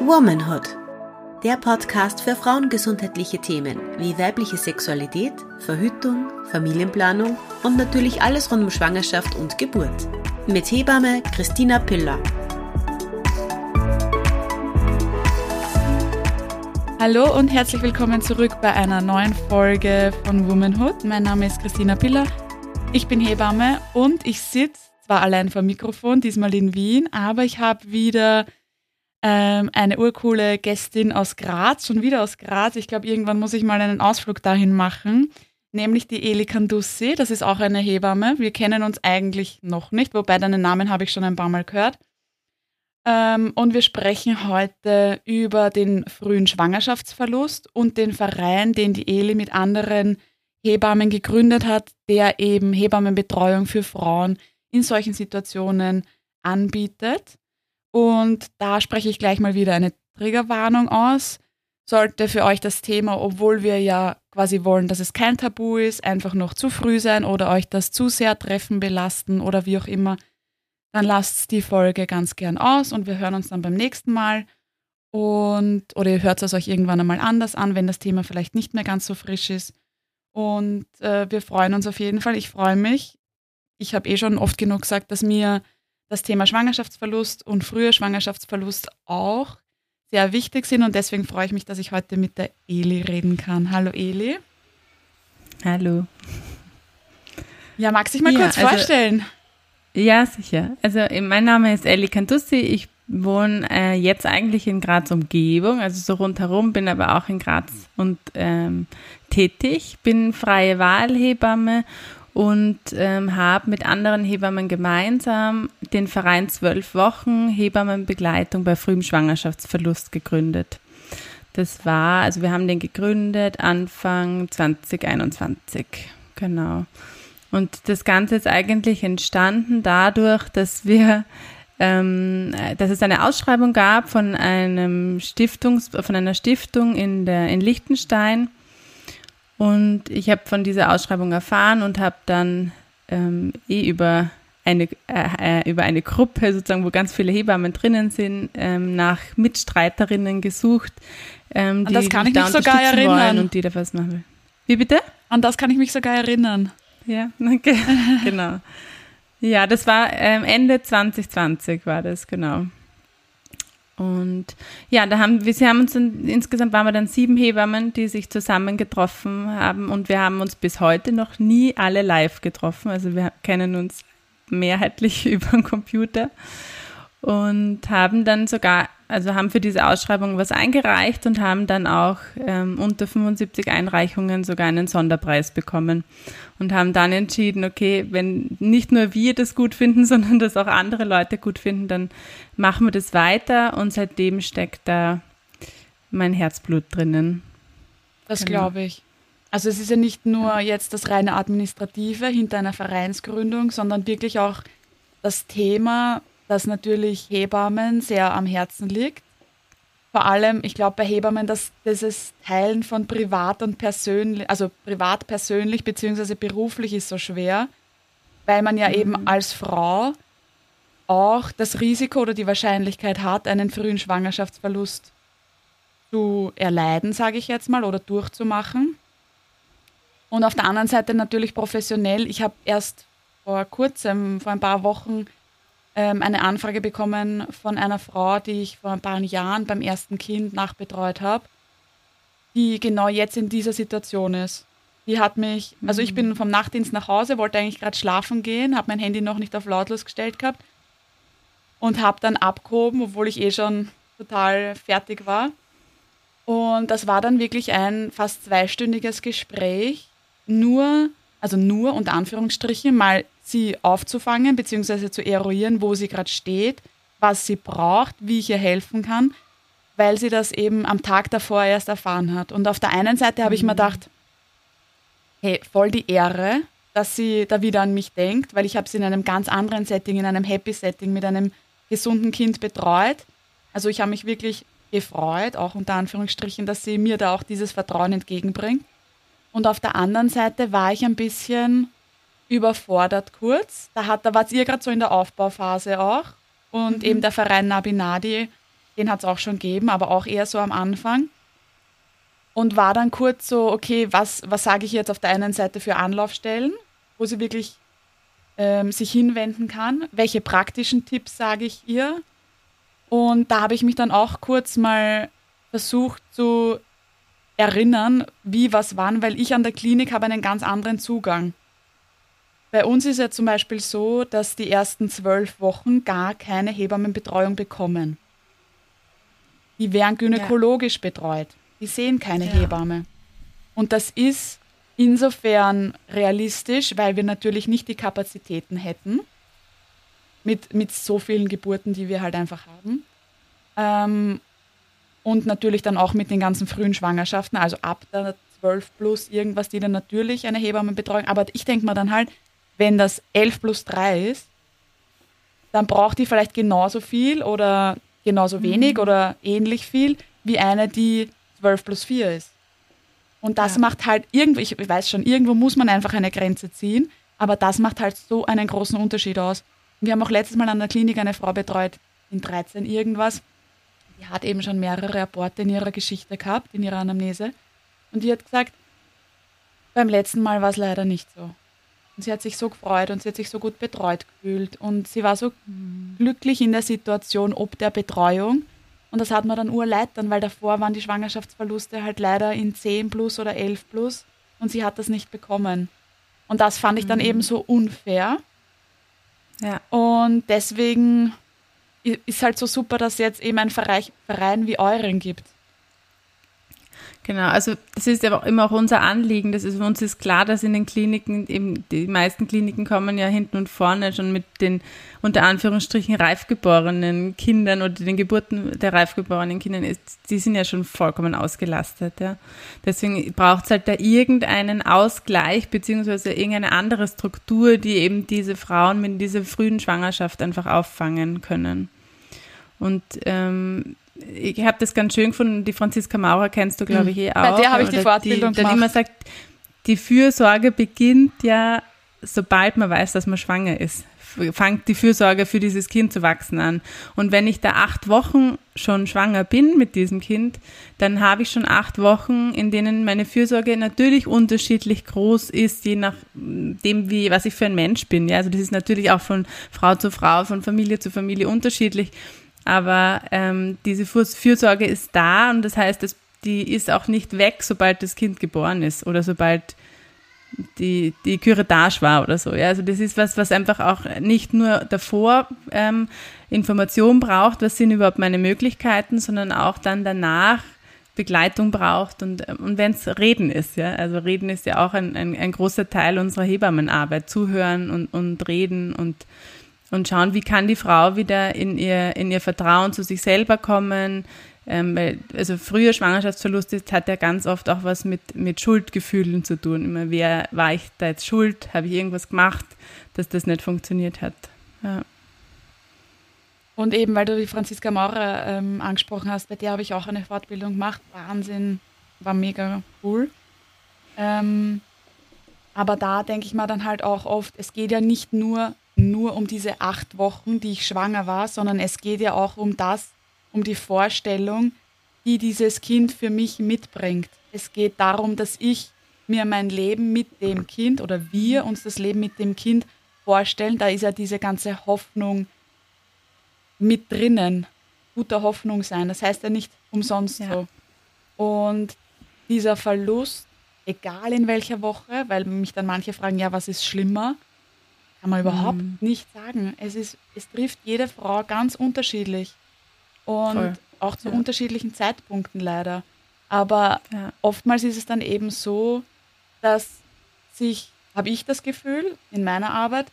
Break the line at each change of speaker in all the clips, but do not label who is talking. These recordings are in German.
Womanhood. Der Podcast für frauengesundheitliche Themen wie weibliche Sexualität, Verhütung, Familienplanung und natürlich alles rund um Schwangerschaft und Geburt. Mit Hebamme Christina Piller.
Hallo und herzlich willkommen zurück bei einer neuen Folge von Womanhood. Mein Name ist Christina Piller. Ich bin Hebamme und ich sitze zwar allein vor dem Mikrofon, diesmal in Wien, aber ich habe wieder ähm, eine urcoole Gästin aus Graz, schon wieder aus Graz. Ich glaube, irgendwann muss ich mal einen Ausflug dahin machen, nämlich die Eli Kandussi. Das ist auch eine Hebamme. Wir kennen uns eigentlich noch nicht, wobei deinen Namen habe ich schon ein paar Mal gehört. Ähm, und wir sprechen heute über den frühen Schwangerschaftsverlust und den Verein, den die Eli mit anderen Hebammen gegründet hat, der eben Hebammenbetreuung für Frauen in solchen Situationen anbietet. Und da spreche ich gleich mal wieder eine Triggerwarnung aus. Sollte für euch das Thema, obwohl wir ja quasi wollen, dass es kein Tabu ist, einfach noch zu früh sein oder euch das zu sehr treffen, belasten oder wie auch immer, dann lasst die Folge ganz gern aus und wir hören uns dann beim nächsten Mal. Und, oder ihr hört es euch irgendwann einmal anders an, wenn das Thema vielleicht nicht mehr ganz so frisch ist. Und äh, wir freuen uns auf jeden Fall. Ich freue mich. Ich habe eh schon oft genug gesagt, dass mir das Thema Schwangerschaftsverlust und früher Schwangerschaftsverlust auch sehr wichtig sind und deswegen freue ich mich, dass ich heute mit der Eli reden kann. Hallo Eli.
Hallo.
Ja, magst du dich mal ja, kurz also, vorstellen?
Ja, sicher. Also mein Name ist Eli Cantussi. Ich wohne äh, jetzt eigentlich in Graz Umgebung, also so rundherum, bin aber auch in Graz und ähm, tätig, bin freie Wahlhebamme und ähm, habe mit anderen Hebammen gemeinsam den Verein Zwölf Wochen Hebammenbegleitung bei frühem Schwangerschaftsverlust gegründet. Das war, also wir haben den gegründet Anfang 2021, genau. Und das Ganze ist eigentlich entstanden dadurch, dass wir, ähm, dass es eine Ausschreibung gab von einem Stiftungs, von einer Stiftung in der in Liechtenstein und ich habe von dieser Ausschreibung erfahren und habe dann ähm, eh über eine, äh, äh, über eine Gruppe, sozusagen, wo ganz viele Hebammen drinnen sind, ähm, nach Mitstreiterinnen gesucht, ähm, die
das kann ich mich sogar erinnern.
und die da was machen will. Wie bitte?
An das kann ich mich sogar erinnern.
Ja, okay. genau. Ja, das war ähm, Ende 2020 war das, genau. Und ja, da haben wir, sie haben uns dann, insgesamt waren wir dann sieben Hebammen, die sich zusammen getroffen haben und wir haben uns bis heute noch nie alle live getroffen. Also wir kennen uns mehrheitlich über den Computer und haben dann sogar, also haben für diese Ausschreibung was eingereicht und haben dann auch ähm, unter 75 Einreichungen sogar einen Sonderpreis bekommen und haben dann entschieden, okay, wenn nicht nur wir das gut finden, sondern das auch andere Leute gut finden, dann machen wir das weiter und seitdem steckt da mein Herzblut drinnen.
Das genau. glaube ich. Also es ist ja nicht nur jetzt das reine Administrative hinter einer Vereinsgründung, sondern wirklich auch das Thema das natürlich Hebammen sehr am Herzen liegt. Vor allem, ich glaube bei Hebammen, dass dieses Teilen von privat und persönlich, also privat persönlich beziehungsweise beruflich ist so schwer, weil man ja mhm. eben als Frau auch das Risiko oder die Wahrscheinlichkeit hat, einen frühen Schwangerschaftsverlust zu erleiden, sage ich jetzt mal, oder durchzumachen. Und auf der anderen Seite natürlich professionell. Ich habe erst vor kurzem, vor ein paar Wochen, ähm, eine Anfrage bekommen von einer Frau, die ich vor ein paar Jahren beim ersten Kind nachbetreut habe, die genau jetzt in dieser Situation ist. Die hat mich, also ich mhm. bin vom Nachtdienst nach Hause, wollte eigentlich gerade schlafen gehen, habe mein Handy noch nicht auf lautlos gestellt gehabt und habe dann abgehoben, obwohl ich eh schon total fertig war. Und das war dann wirklich ein fast zweistündiges Gespräch, nur, also nur unter Anführungsstrichen, mal sie aufzufangen bzw. zu eruieren, wo sie gerade steht, was sie braucht, wie ich ihr helfen kann, weil sie das eben am Tag davor erst erfahren hat. Und auf der einen Seite habe ich mir mhm. gedacht, hey, voll die Ehre, dass sie da wieder an mich denkt, weil ich habe sie in einem ganz anderen Setting, in einem Happy Setting mit einem gesunden Kind betreut. Also ich habe mich wirklich gefreut, auch unter Anführungsstrichen, dass sie mir da auch dieses Vertrauen entgegenbringt. Und auf der anderen Seite war ich ein bisschen überfordert kurz. Da, hat, da war ihr gerade so in der Aufbauphase auch. Und mhm. eben der Verein Nabinadi den hat es auch schon gegeben, aber auch eher so am Anfang. Und war dann kurz so, okay, was, was sage ich jetzt auf der einen Seite für Anlaufstellen, wo sie wirklich ähm, sich hinwenden kann? Welche praktischen Tipps sage ich ihr? Und da habe ich mich dann auch kurz mal versucht zu erinnern, wie was wann, weil ich an der Klinik habe einen ganz anderen Zugang. Bei uns ist ja zum Beispiel so, dass die ersten zwölf Wochen gar keine Hebammenbetreuung bekommen. Die werden gynäkologisch ja. betreut. Die sehen keine ja. Hebamme. Und das ist insofern realistisch, weil wir natürlich nicht die Kapazitäten hätten mit, mit so vielen Geburten, die wir halt einfach haben. Ähm, und natürlich dann auch mit den ganzen frühen Schwangerschaften, also ab der 12 plus irgendwas, die dann natürlich eine Hebammenbetreuung. Aber ich denke mir dann halt, wenn das 11 plus 3 ist, dann braucht die vielleicht genauso viel oder genauso wenig mhm. oder ähnlich viel wie eine, die 12 plus 4 ist. Und das ja. macht halt irgendwo, ich weiß schon, irgendwo muss man einfach eine Grenze ziehen, aber das macht halt so einen großen Unterschied aus. Wir haben auch letztes Mal an der Klinik eine Frau betreut, in 13 irgendwas, die hat eben schon mehrere Aborte in ihrer Geschichte gehabt, in ihrer Anamnese. Und die hat gesagt, beim letzten Mal war es leider nicht so. Und sie hat sich so gefreut und sie hat sich so gut betreut gefühlt. Und sie war so glücklich in der Situation ob der Betreuung. Und das hat mir dann urleid dann, weil davor waren die Schwangerschaftsverluste halt leider in 10 plus oder 11 plus und sie hat das nicht bekommen. Und das fand ich dann mhm. eben so unfair. Ja. Und deswegen ist halt so super, dass es jetzt eben ein Verein wie euren gibt.
Genau, also das ist ja auch immer auch unser Anliegen. Das ist, uns ist klar, dass in den Kliniken, eben die meisten Kliniken kommen ja hinten und vorne schon mit den unter Anführungsstrichen reifgeborenen Kindern oder den Geburten der reifgeborenen Kinder, die sind ja schon vollkommen ausgelastet. Ja. Deswegen braucht es halt da irgendeinen Ausgleich beziehungsweise irgendeine andere Struktur, die eben diese Frauen mit dieser frühen Schwangerschaft einfach auffangen können. Und ähm, ich habe das ganz schön gefunden, die Franziska Maurer kennst du, glaube ich, eh auch.
Bei der habe ich die Fortbildung
die, gemacht. Dann immer sagt, die Fürsorge beginnt ja, sobald man weiß, dass man schwanger ist. Fangt die Fürsorge für dieses Kind zu wachsen an. Und wenn ich da acht Wochen schon schwanger bin mit diesem Kind, dann habe ich schon acht Wochen, in denen meine Fürsorge natürlich unterschiedlich groß ist, je nachdem, wie, was ich für ein Mensch bin. Ja, also das ist natürlich auch von Frau zu Frau, von Familie zu Familie unterschiedlich. Aber ähm, diese Fürsorge ist da und das heißt, dass die ist auch nicht weg, sobald das Kind geboren ist oder sobald die, die Curettage war oder so. Ja, also das ist was, was einfach auch nicht nur davor ähm, Information braucht, was sind überhaupt meine Möglichkeiten, sondern auch dann danach Begleitung braucht und, und wenn es Reden ist, ja, also Reden ist ja auch ein, ein, ein großer Teil unserer Hebammenarbeit, zuhören und, und reden und und schauen, wie kann die Frau wieder in ihr, in ihr Vertrauen zu sich selber kommen. Ähm, weil, also früher Schwangerschaftsverlust ist, hat ja ganz oft auch was mit, mit Schuldgefühlen zu tun. Immer, wer war ich da jetzt schuld? Habe ich irgendwas gemacht, dass das nicht funktioniert hat? Ja.
Und eben, weil du die Franziska Maurer ähm, angesprochen hast, bei der habe ich auch eine Fortbildung gemacht. Wahnsinn, war mega cool. Ähm, aber da denke ich mir dann halt auch oft, es geht ja nicht nur nur um diese acht Wochen, die ich schwanger war, sondern es geht ja auch um das, um die Vorstellung, die dieses Kind für mich mitbringt. Es geht darum, dass ich mir mein Leben mit dem Kind oder wir uns das Leben mit dem Kind vorstellen. Da ist ja diese ganze Hoffnung mit drinnen. Guter Hoffnung sein. Das heißt ja nicht umsonst ja. so. Und dieser Verlust, egal in welcher Woche, weil mich dann manche fragen, ja, was ist schlimmer? Kann man überhaupt mhm. nicht sagen. Es, ist, es trifft jede Frau ganz unterschiedlich. Und Voll. auch zu ja. unterschiedlichen Zeitpunkten leider. Aber ja. oftmals ist es dann eben so, dass sich, habe ich das Gefühl in meiner Arbeit,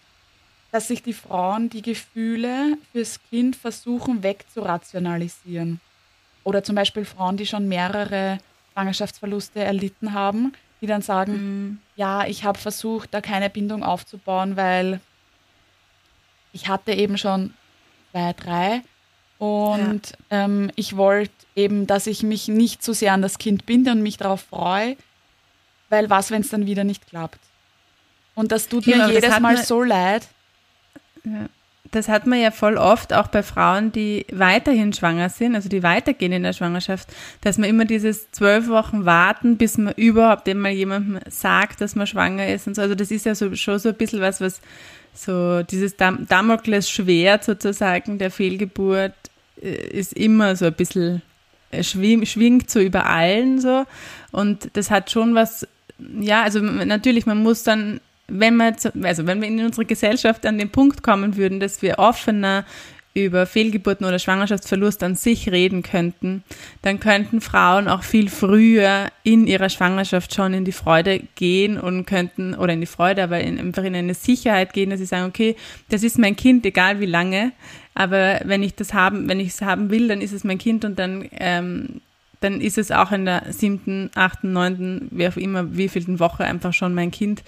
dass sich die Frauen die Gefühle fürs Kind versuchen wegzurationalisieren. Oder zum Beispiel Frauen, die schon mehrere Schwangerschaftsverluste erlitten haben, die dann sagen, mhm. ja, ich habe versucht, da keine Bindung aufzubauen, weil ich hatte eben schon zwei, drei und ja. ähm, ich wollte eben, dass ich mich nicht zu so sehr an das Kind binde und mich darauf freue, weil was, wenn es dann wieder nicht klappt? Und das tut mir ja, jedes Mal so leid.
Ja. Das hat man ja voll oft auch bei Frauen, die weiterhin schwanger sind, also die weitergehen in der Schwangerschaft, dass man immer dieses zwölf Wochen warten, bis man überhaupt einmal jemandem sagt, dass man schwanger ist und so. Also das ist ja so, schon so ein bisschen was, was so dieses Dam Damoklesschwert sozusagen der Fehlgeburt äh, ist immer so ein bisschen äh, schwing, schwingt so über allen so und das hat schon was ja, also natürlich, man muss dann wenn wir, also wenn wir in unserer Gesellschaft an den Punkt kommen würden, dass wir offener über Fehlgeburten oder Schwangerschaftsverlust an sich reden könnten, dann könnten Frauen auch viel früher in ihrer Schwangerschaft schon in die Freude gehen und könnten, oder in die Freude, aber in, einfach in eine Sicherheit gehen, dass sie sagen, okay, das ist mein Kind, egal wie lange, aber wenn ich das haben, wenn ich es haben will, dann ist es mein Kind und dann, ähm, dann ist es auch in der siebten, achten, neunten, wie auch immer, wievielten Woche einfach schon mein Kind.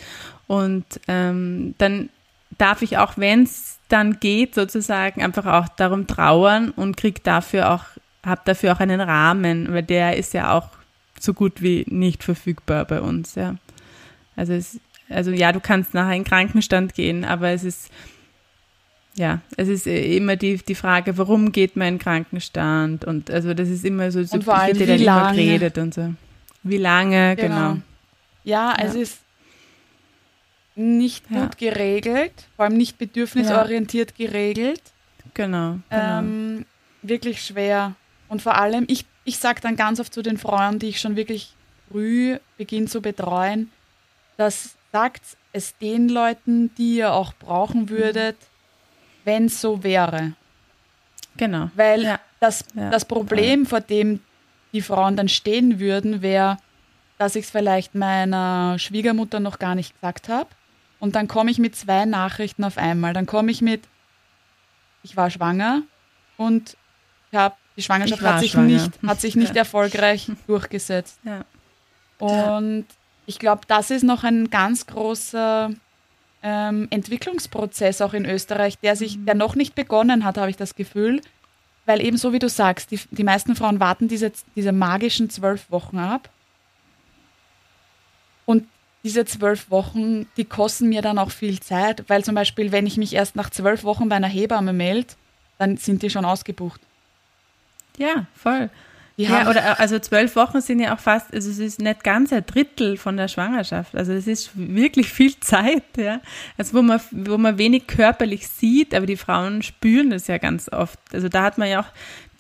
Und ähm, dann darf ich auch, wenn es dann geht, sozusagen einfach auch darum trauern und krieg dafür auch, habe dafür auch einen Rahmen, weil der ist ja auch so gut wie nicht verfügbar bei uns, ja. Also es, also ja, du kannst nachher in den Krankenstand gehen, aber es ist ja, es ist immer die, die Frage, warum geht man in den Krankenstand? Und also das ist immer so, so
allem, wie lange. geredet
und so. Wie lange, genau. genau.
Ja, ja, es ist nicht gut ja. geregelt, vor allem nicht bedürfnisorientiert ja. geregelt.
Genau. genau.
Ähm, wirklich schwer. Und vor allem, ich, ich sage dann ganz oft zu den Frauen, die ich schon wirklich früh beginne zu betreuen, dass sagt es den Leuten, die ihr auch brauchen würdet, wenn es so wäre.
Genau.
Weil ja. Das, das Problem, vor dem die Frauen dann stehen würden, wäre, dass ich es vielleicht meiner Schwiegermutter noch gar nicht gesagt habe und dann komme ich mit zwei Nachrichten auf einmal. Dann komme ich mit, ich war schwanger und hab, die Schwangerschaft hat sich, nicht, hat sich nicht ja. erfolgreich durchgesetzt. Ja. Und ich glaube, das ist noch ein ganz großer ähm, Entwicklungsprozess auch in Österreich, der sich, der noch nicht begonnen hat, habe ich das Gefühl. Weil eben so wie du sagst, die, die meisten Frauen warten diese, diese magischen zwölf Wochen ab. Und diese zwölf Wochen, die kosten mir dann auch viel Zeit, weil zum Beispiel, wenn ich mich erst nach zwölf Wochen bei einer Hebamme melde, dann sind die schon ausgebucht.
Ja, voll. Ja, oder also zwölf Wochen sind ja auch fast, also es ist nicht ganz ein Drittel von der Schwangerschaft. Also es ist wirklich viel Zeit, ja. Also wo man, wo man wenig körperlich sieht, aber die Frauen spüren das ja ganz oft. Also da hat man ja auch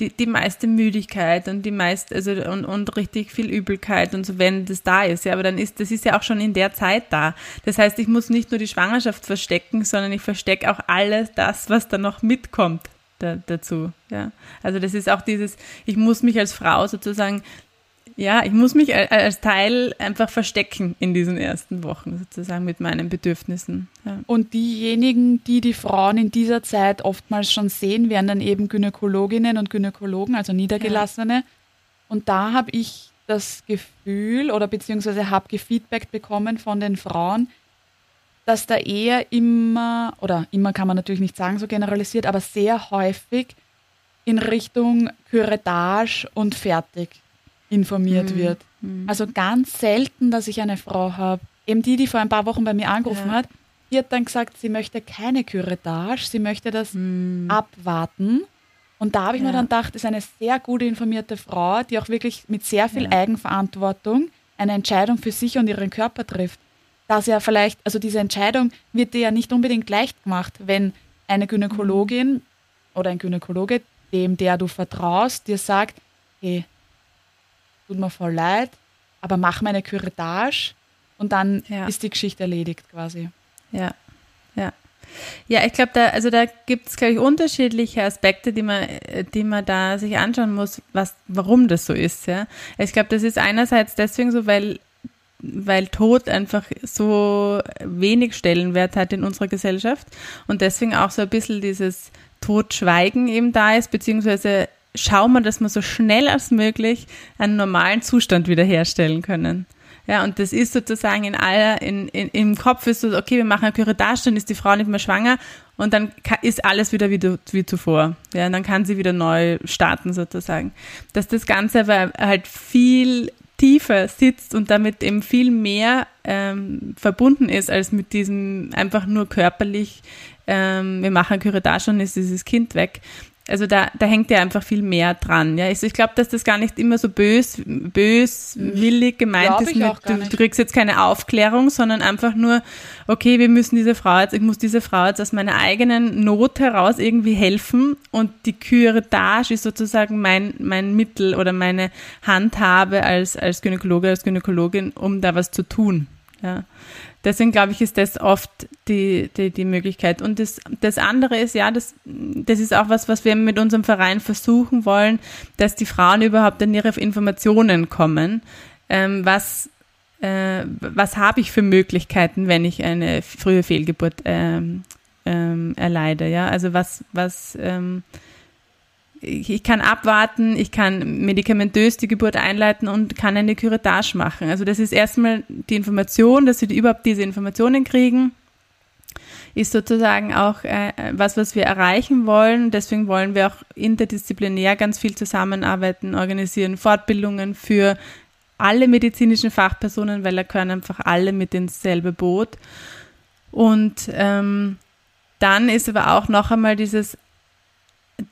die, die meiste Müdigkeit und die meiste, also und, und richtig viel Übelkeit und so, wenn das da ist. Ja, aber dann ist, das ist ja auch schon in der Zeit da. Das heißt, ich muss nicht nur die Schwangerschaft verstecken, sondern ich verstecke auch alles das, was da noch mitkommt da, dazu. Ja. Also das ist auch dieses, ich muss mich als Frau sozusagen, ja, ich muss mich als Teil einfach verstecken in diesen ersten Wochen sozusagen mit meinen Bedürfnissen. Ja.
Und diejenigen, die die Frauen in dieser Zeit oftmals schon sehen, werden dann eben Gynäkologinnen und Gynäkologen, also Niedergelassene. Ja. Und da habe ich das Gefühl oder beziehungsweise habe gefeedback bekommen von den Frauen, dass da eher immer, oder immer kann man natürlich nicht sagen, so generalisiert, aber sehr häufig in Richtung Curettage und fertig informiert mhm. wird. Mhm. Also ganz selten, dass ich eine Frau habe, eben die, die vor ein paar Wochen bei mir angerufen ja. hat, die hat dann gesagt, sie möchte keine Curettage, sie möchte das mhm. abwarten. Und da habe ich ja. mir dann gedacht, ist eine sehr gute informierte Frau, die auch wirklich mit sehr viel ja. Eigenverantwortung eine Entscheidung für sich und ihren Körper trifft dass ja vielleicht, also diese Entscheidung wird dir ja nicht unbedingt leicht gemacht, wenn eine Gynäkologin oder ein Gynäkologe, dem der du vertraust, dir sagt, hey, tut mir voll leid, aber mach meine Curettage und dann ja. ist die Geschichte erledigt quasi.
Ja, ja. Ja, ich glaube, da, also da gibt es, glaube ich, unterschiedliche Aspekte, die man, die man da sich anschauen muss, was, warum das so ist. Ja. Ich glaube, das ist einerseits deswegen so, weil weil Tod einfach so wenig Stellenwert hat in unserer Gesellschaft und deswegen auch so ein bisschen dieses Totschweigen eben da ist, beziehungsweise schauen wir, dass wir so schnell als möglich einen normalen Zustand wiederherstellen können. Ja, und das ist sozusagen in aller, in, in, im Kopf ist so, okay, wir machen eine Curettage, dann ist die Frau nicht mehr schwanger und dann ist alles wieder wie, wie zuvor. Ja, und dann kann sie wieder neu starten sozusagen. Dass das Ganze aber halt viel tiefer sitzt und damit eben viel mehr ähm, verbunden ist als mit diesem einfach nur körperlich ähm, wir machen Curettage und ist dieses Kind weg. Also da, da hängt ja einfach viel mehr dran. Ja, also ich glaube, dass das gar nicht immer so bös, böswillig gemeint ist. Mit, du, du kriegst jetzt keine Aufklärung, sondern einfach nur, okay, wir müssen diese Frau jetzt, ich muss dieser Frau jetzt aus meiner eigenen Not heraus irgendwie helfen und die Curettage ist sozusagen mein, mein Mittel oder meine Handhabe als, als Gynäkologe, als Gynäkologin, um da was zu tun. Ja. Deswegen glaube ich, ist das oft die, die, die Möglichkeit. Und das, das andere ist, ja, das, das ist auch was, was wir mit unserem Verein versuchen wollen, dass die Frauen überhaupt an ihre Informationen kommen. Ähm, was äh, was habe ich für Möglichkeiten, wenn ich eine frühe Fehlgeburt ähm, ähm, erleide? Ja, also was, was, ähm, ich, kann abwarten, ich kann medikamentös die Geburt einleiten und kann eine Curettage machen. Also das ist erstmal die Information, dass sie überhaupt diese Informationen kriegen, ist sozusagen auch äh, was, was wir erreichen wollen. Deswegen wollen wir auch interdisziplinär ganz viel zusammenarbeiten, organisieren Fortbildungen für alle medizinischen Fachpersonen, weil da können einfach alle mit ins selbe Boot. Und ähm, dann ist aber auch noch einmal dieses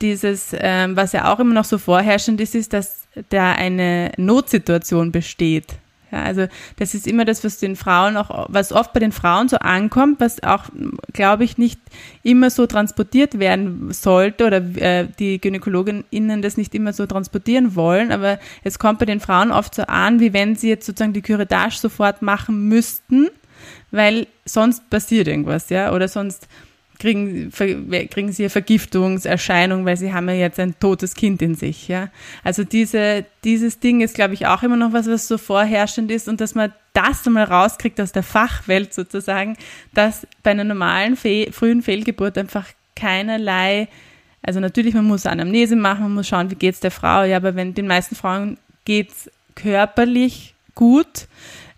dieses, ähm, was ja auch immer noch so vorherrschend ist, ist, dass da eine Notsituation besteht. Ja, also das ist immer das, was den Frauen auch, was oft bei den Frauen so ankommt, was auch, glaube ich, nicht immer so transportiert werden sollte oder äh, die GynäkologInnen das nicht immer so transportieren wollen, aber es kommt bei den Frauen oft so an, wie wenn sie jetzt sozusagen die Curettage sofort machen müssten, weil sonst passiert irgendwas, ja, oder sonst kriegen, kriegen sie eine Vergiftungserscheinung, weil sie haben ja jetzt ein totes Kind in sich, ja. Also diese, dieses Ding ist, glaube ich, auch immer noch was, was so vorherrschend ist und dass man das einmal rauskriegt aus der Fachwelt sozusagen, dass bei einer normalen Fe frühen Fehlgeburt einfach keinerlei, also natürlich, man muss Anamnese machen, man muss schauen, wie geht's der Frau, ja, aber wenn den meisten Frauen geht's körperlich gut,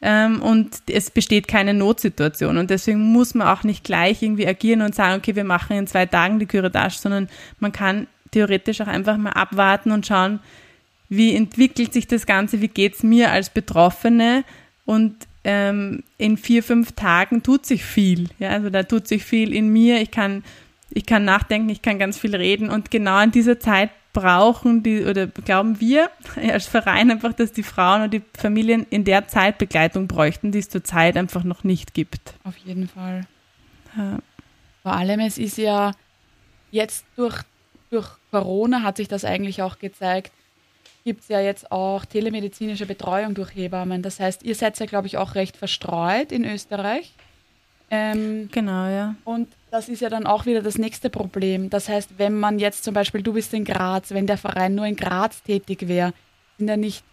ähm, und es besteht keine Notsituation. Und deswegen muss man auch nicht gleich irgendwie agieren und sagen, okay, wir machen in zwei Tagen die Curettage, sondern man kann theoretisch auch einfach mal abwarten und schauen, wie entwickelt sich das Ganze, wie geht's mir als Betroffene und ähm, in vier, fünf Tagen tut sich viel. Ja, also da tut sich viel in mir. Ich kann, ich kann nachdenken, ich kann ganz viel reden und genau in dieser Zeit brauchen die oder glauben wir als Verein einfach, dass die Frauen und die Familien in der Zeit Begleitung bräuchten, die es zurzeit einfach noch nicht gibt.
Auf jeden Fall.
Ja.
Vor allem, es ist ja jetzt durch, durch Corona hat sich das eigentlich auch gezeigt, gibt es ja jetzt auch telemedizinische Betreuung durch Hebammen. Das heißt, ihr seid ja, glaube ich, auch recht verstreut in Österreich. Ähm,
Genau, ja.
und das ist ja dann auch wieder das nächste Problem. Das heißt, wenn man jetzt zum Beispiel, du bist in Graz, wenn der Verein nur in Graz tätig wäre, sind ja nicht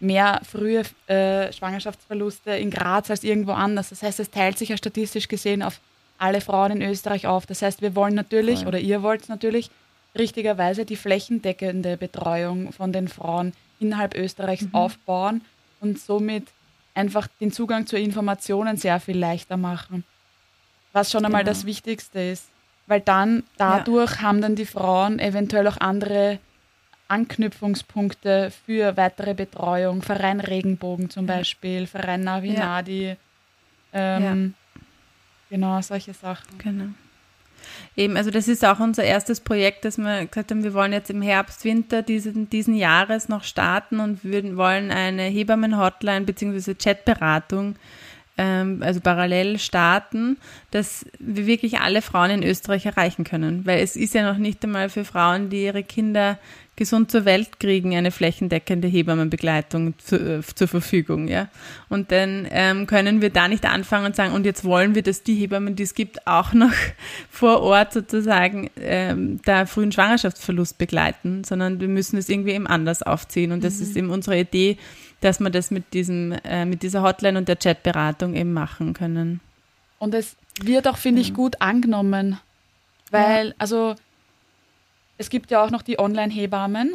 mehr frühe äh, Schwangerschaftsverluste in Graz als irgendwo anders. Das heißt, es teilt sich ja statistisch gesehen auf alle Frauen in Österreich auf. Das heißt, wir wollen natürlich, oder ihr wollt natürlich, richtigerweise die flächendeckende Betreuung von den Frauen innerhalb Österreichs aufbauen und somit einfach den Zugang zu Informationen sehr viel leichter machen. Was schon einmal
Genau.
das Wichtigste ist. Weil dann, dadurch haben dann die Frauen eventuell auch andere Anknüpfungspunkte für weitere Betreuung. Verein Regenbogen zum Beispiel, Verein Navinadi. Ähm, Genau, solche Sachen.
Genau. Eben, also das ist auch unser erstes Projekt, dass wir gesagt haben, wir wollen jetzt im Herbst, Winter diesen, diesen Jahres noch starten und wir wollen eine Hebammen-Hotline bzw. Chatberatung also parallel starten, dass wir wirklich alle Frauen in Österreich erreichen können. Weil es ist ja noch nicht einmal für Frauen, die ihre Kinder gesund zur Welt kriegen, eine flächendeckende Hebammenbegleitung zu, äh, zur Verfügung. Ja? Und dann ähm, können wir da nicht anfangen und sagen, und jetzt wollen wir, dass die Hebammen, die es gibt, auch noch vor Ort sozusagen ähm, da frühen Schwangerschaftsverlust begleiten, sondern wir müssen es irgendwie eben anders aufziehen. Und das ist eben unsere Idee, dass wir das mit diesem, äh, mit dieser Hotline und der Chatberatung eben machen können.
Und es wird auch, finde ich, gut angenommen. Weil, also, es gibt ja auch noch die Online-Hebammen,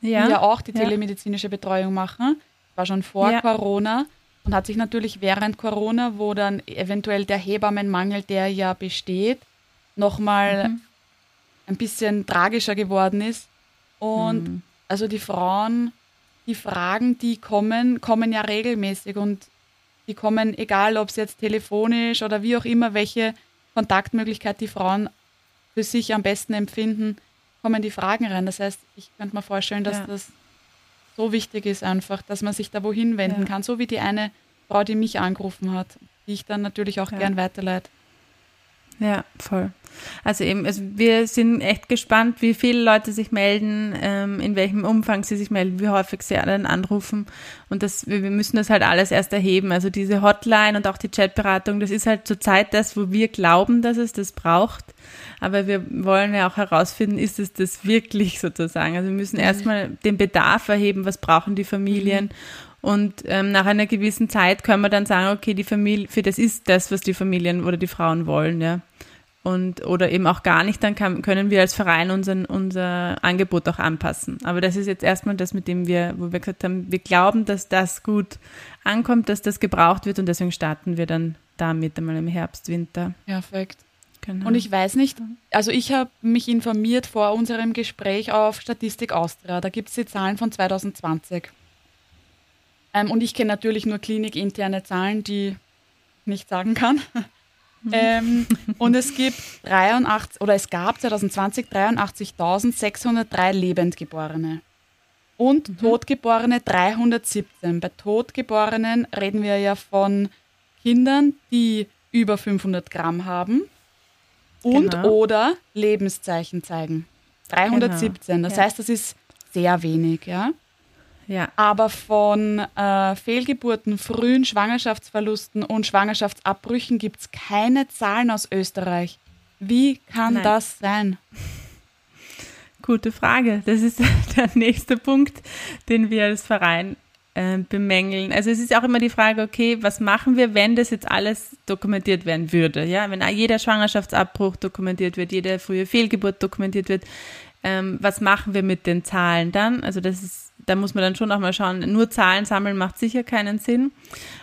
die ja auch die
Ja.
telemedizinische Betreuung machen. War schon vor
Ja.
Corona und hat sich natürlich während Corona, wo dann eventuell der Hebammenmangel, der ja besteht, nochmal
Mhm.
ein bisschen tragischer geworden ist. Und
Mhm.
also die Frauen, die Fragen, die kommen, kommen ja regelmäßig und die kommen, egal ob es jetzt telefonisch oder wie auch immer, welche Kontaktmöglichkeit die Frauen für sich am besten empfinden, kommen die Fragen rein. Das heißt, ich könnte mir vorstellen, dass ja. das so wichtig ist einfach, dass man sich da wohin wenden ja. kann, so wie die eine Frau, die mich angerufen hat, die ich dann natürlich auch ja. gern weiterleite.
Ja, voll. Also eben, also wir sind echt gespannt, wie viele Leute sich melden, ähm, in welchem Umfang sie sich melden, wie häufig sie dann anrufen. Und das, wir müssen das halt alles erst erheben. Also diese Hotline und auch die Chatberatung, das ist halt zurzeit das, wo wir glauben, dass es das braucht. Aber wir wollen ja auch herausfinden, ist es das wirklich sozusagen? Also wir müssen mhm. erstmal den Bedarf erheben, was brauchen die Familien. Mhm. Und ähm, nach einer gewissen Zeit können wir dann sagen, okay, die Familie, für das ist das, was die Familien oder die Frauen wollen, ja und oder eben auch gar nicht, dann kann, können wir als Verein unseren, unser Angebot auch anpassen. Aber das ist jetzt erstmal das, mit dem wir, wo wir gesagt haben, wir glauben, dass das gut ankommt, dass das gebraucht wird und deswegen starten wir dann damit einmal im Herbst, Winter.
Perfekt. Genau. Und ich weiß nicht, also ich habe mich informiert vor unserem Gespräch auf Statistik Austria. Da gibt es die Zahlen von 2020. Ähm, und ich kenne natürlich nur klinikinterne Zahlen, die ich nicht sagen kann. Ähm, und es gibt 83 oder es gab 2020 83.603 Lebendgeborene und mhm. Totgeborene 317. Bei Totgeborenen reden wir ja von Kindern, die über 500 Gramm haben und genau. oder Lebenszeichen zeigen. 317. Genau. Das ja. heißt, das ist sehr wenig, ja. Ja. Aber von äh, Fehlgeburten, frühen Schwangerschaftsverlusten und Schwangerschaftsabbrüchen gibt es keine Zahlen aus Österreich. Wie kann Nein. das sein?
Gute Frage. Das ist der nächste Punkt, den wir als Verein äh, bemängeln. Also es ist auch immer die Frage, okay, was machen wir, wenn das jetzt alles dokumentiert werden würde? Ja, wenn jeder Schwangerschaftsabbruch dokumentiert wird, jede frühe Fehlgeburt dokumentiert wird, ähm, was machen wir mit den Zahlen dann? Also das ist, da muss man dann schon auch mal schauen, nur Zahlen sammeln macht sicher keinen Sinn.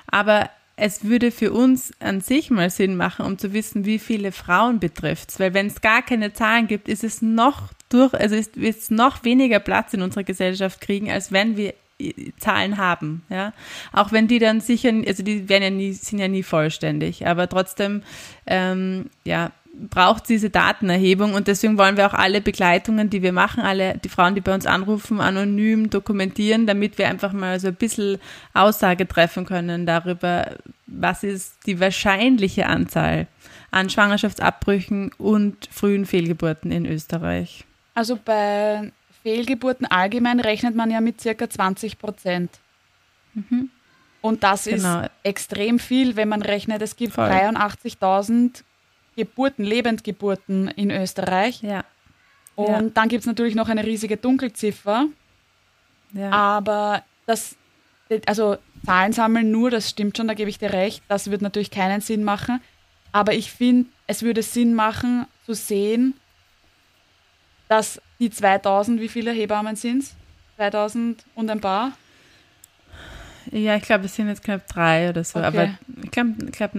Aber es würde für uns an sich mal Sinn machen, um zu wissen, wie viele Frauen betrifft es. Weil wenn es gar keine Zahlen gibt, ist es noch durch, also ist es noch weniger Platz in unserer Gesellschaft kriegen, als wenn wir äh, Zahlen haben, ja. Auch wenn die dann sicher, also die werden ja nie, sind ja nie vollständig, aber trotzdem, ähm, ja, braucht diese Datenerhebung und deswegen wollen wir auch alle Begleitungen, die wir machen, alle die Frauen, die bei uns anrufen, anonym dokumentieren, damit wir einfach mal so ein bisschen Aussage treffen können darüber, was ist die wahrscheinliche Anzahl an Schwangerschaftsabbrüchen und frühen Fehlgeburten in Österreich.
Also bei Fehlgeburten allgemein rechnet man ja mit circa 20 Prozent. Mhm. Und das genau. ist extrem viel, wenn man rechnet, es gibt 83.000 Geburten, Lebendgeburten in Österreich. Ja. Und ja. dann gibt es natürlich noch eine riesige Dunkelziffer. Ja. Aber das, also Zahlen sammeln nur, das stimmt schon, da gebe ich dir recht. Das würde natürlich keinen Sinn machen. Aber ich finde, es würde Sinn machen, zu sehen, dass die 2000, wie viele Hebammen sind es? 2000 und ein paar?
Ja, ich glaube, es sind jetzt knapp drei oder so, okay. aber ich glaube, glaub,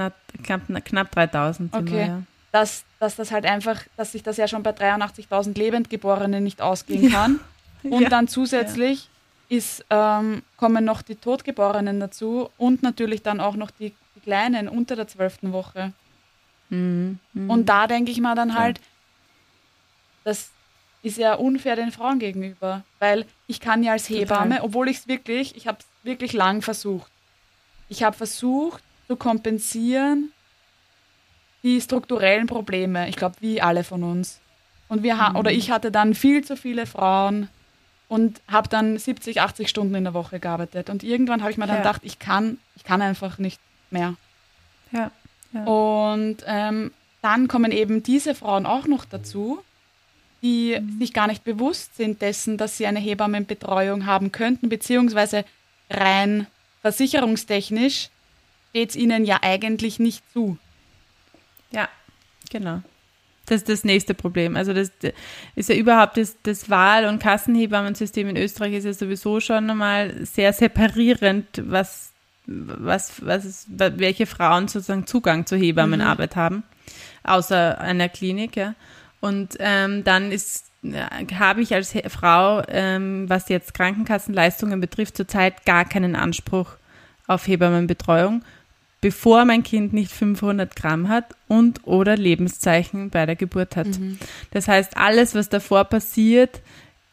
knapp, knapp 3000
sind okay. wir, ja dass, dass das halt einfach, dass sich das ja schon bei 83.000 Lebendgeborenen nicht ausgehen kann. Ja. Und ja. dann zusätzlich ja. ist, ähm, kommen noch die Totgeborenen dazu und natürlich dann auch noch die, die Kleinen unter der zwölften Woche. Mhm. Mhm. Und da denke ich mal dann halt, das ist ja unfair den Frauen gegenüber, weil ich kann ja als Hebamme, Total. obwohl ich es wirklich, ich habe es wirklich lang versucht. Ich habe versucht zu kompensieren, die strukturellen Probleme, ich glaube, wie alle von uns. Und wir mhm. oder ich hatte dann viel zu viele Frauen und habe dann 70, 80 Stunden in der Woche gearbeitet. Und irgendwann habe ich mir dann ja. gedacht, ich kann, ich kann einfach nicht mehr. Ja. ja. Und ähm, dann kommen eben diese Frauen auch noch dazu, die mhm. sich gar nicht bewusst sind dessen, dass sie eine Hebammenbetreuung haben könnten, beziehungsweise rein versicherungstechnisch steht es ihnen ja eigentlich nicht zu.
Ja, genau. Das ist das nächste Problem. Also das ist ja überhaupt das, das Wahl- und Kassenhebammensystem in Österreich ist ja sowieso schon einmal sehr separierend, was, was, was welche Frauen sozusagen Zugang zur Hebammenarbeit mhm. haben, außer einer Klinik, ja. Und ähm, dann ist habe ich als Frau, ähm, was jetzt Krankenkassenleistungen betrifft, zurzeit gar keinen Anspruch auf Hebammenbetreuung bevor mein Kind nicht 500 Gramm hat und oder Lebenszeichen bei der Geburt hat. Mhm. Das heißt, alles, was davor passiert,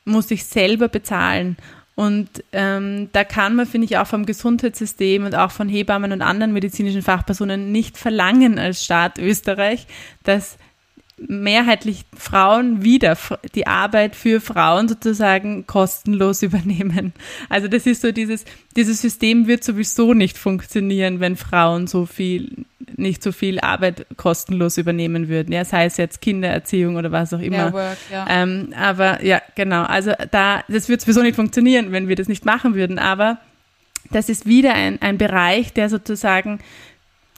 muss ich selber bezahlen. Und ähm, da kann man, finde ich, auch vom Gesundheitssystem und auch von Hebammen und anderen medizinischen Fachpersonen nicht verlangen als Staat Österreich, dass mehrheitlich Frauen wieder die Arbeit für Frauen sozusagen kostenlos übernehmen. Also das ist so dieses, dieses System wird sowieso nicht funktionieren, wenn Frauen so viel, nicht so viel Arbeit kostenlos übernehmen würden. Ja, sei es jetzt Kindererziehung oder was auch immer. Work, ja. Ähm, aber ja, genau. Also da, das wird sowieso nicht funktionieren, wenn wir das nicht machen würden. Aber das ist wieder ein, ein Bereich, der sozusagen